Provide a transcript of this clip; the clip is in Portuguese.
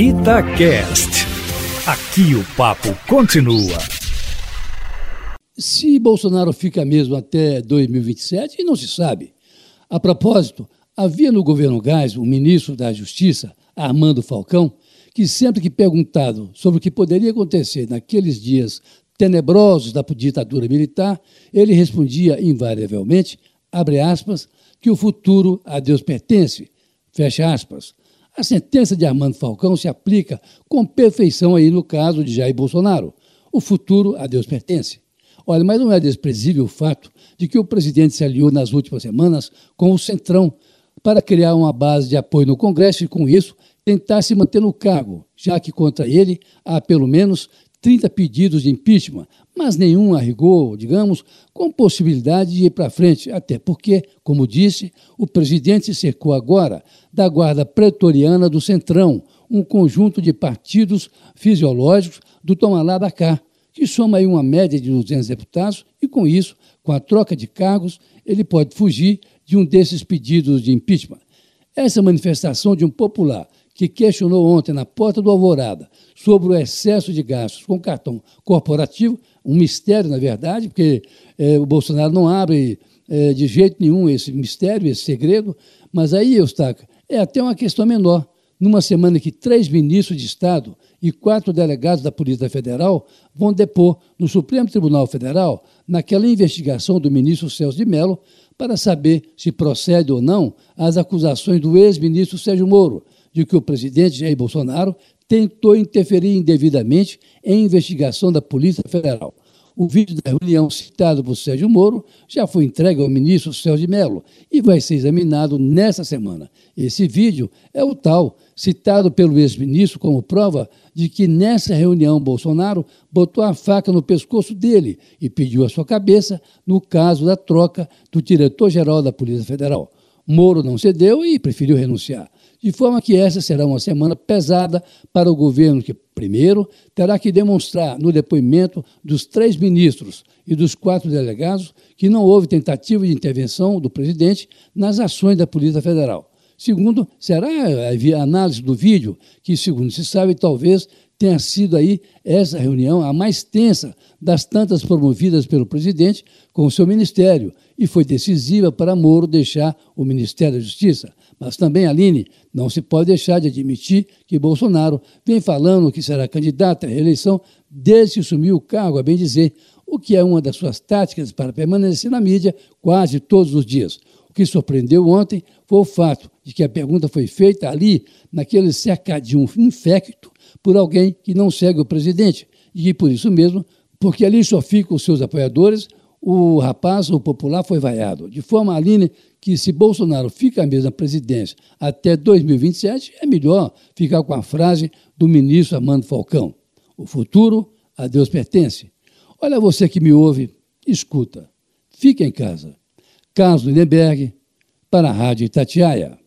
Itacast. Aqui o papo continua. Se Bolsonaro fica mesmo até 2027, não se sabe. A propósito, havia no governo Gás um ministro da Justiça, Armando Falcão, que sempre que perguntado sobre o que poderia acontecer naqueles dias tenebrosos da ditadura militar, ele respondia invariavelmente, abre aspas, que o futuro a Deus pertence, fecha aspas. A sentença de Armando Falcão se aplica com perfeição aí no caso de Jair Bolsonaro. O futuro a Deus pertence. Olha, mas não é desprezível o fato de que o presidente se aliou nas últimas semanas com o Centrão para criar uma base de apoio no Congresso e, com isso, tentar se manter no cargo, já que contra ele há pelo menos 30 pedidos de impeachment, mas nenhum a rigor, digamos, com possibilidade de ir para frente, até porque, como disse, o presidente se cercou agora da Guarda Pretoriana do Centrão, um conjunto de partidos fisiológicos do Tomalá da cá, que soma aí uma média de 200 deputados, e com isso, com a troca de cargos, ele pode fugir de um desses pedidos de impeachment. Essa manifestação de um popular que questionou ontem na porta do Alvorada sobre o excesso de gastos com cartão corporativo, um mistério, na verdade, porque é, o Bolsonaro não abre é, de jeito nenhum esse mistério, esse segredo, mas aí, Eustáquio, é até uma questão menor. Numa semana que três ministros de Estado e quatro delegados da Polícia Federal vão depor no Supremo Tribunal Federal naquela investigação do ministro Celso de Mello para saber se procede ou não as acusações do ex-ministro Sérgio Moro, de que o presidente Jair Bolsonaro tentou interferir indevidamente em investigação da Polícia Federal. O vídeo da reunião citado por Sérgio Moro já foi entregue ao ministro Celso de Mello e vai ser examinado nesta semana. Esse vídeo é o tal, citado pelo ex-ministro como prova de que nessa reunião Bolsonaro botou a faca no pescoço dele e pediu a sua cabeça no caso da troca do diretor-geral da Polícia Federal. Moro não cedeu e preferiu renunciar de forma que essa será uma semana pesada para o governo, que, primeiro, terá que demonstrar no depoimento dos três ministros e dos quatro delegados que não houve tentativa de intervenção do presidente nas ações da Polícia Federal. Segundo, será a análise do vídeo, que, segundo se sabe, talvez tenha sido aí essa reunião a mais tensa das tantas promovidas pelo presidente com o seu ministério e foi decisiva para Moro deixar o Ministério da Justiça. Mas também, Aline, não se pode deixar de admitir que Bolsonaro vem falando que será candidato à reeleição desde que assumiu o cargo, a bem dizer, o que é uma das suas táticas para permanecer na mídia quase todos os dias. O que surpreendeu ontem foi o fato de que a pergunta foi feita ali, naquele cercadinho infecto, por alguém que não segue o presidente, e que por isso mesmo, porque ali só ficam os seus apoiadores, o rapaz, o popular, foi vaiado. De forma, Aline, que se Bolsonaro fica mesmo na presidência até 2027, é melhor ficar com a frase do ministro Armando Falcão. O futuro a Deus pertence. Olha você que me ouve, escuta. Fica em casa. Carlos Lindenberg, para a Rádio Itatiaia.